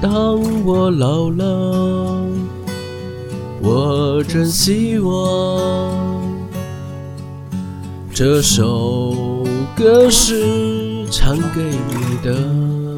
当我老了，我真希望这首歌是唱给你的。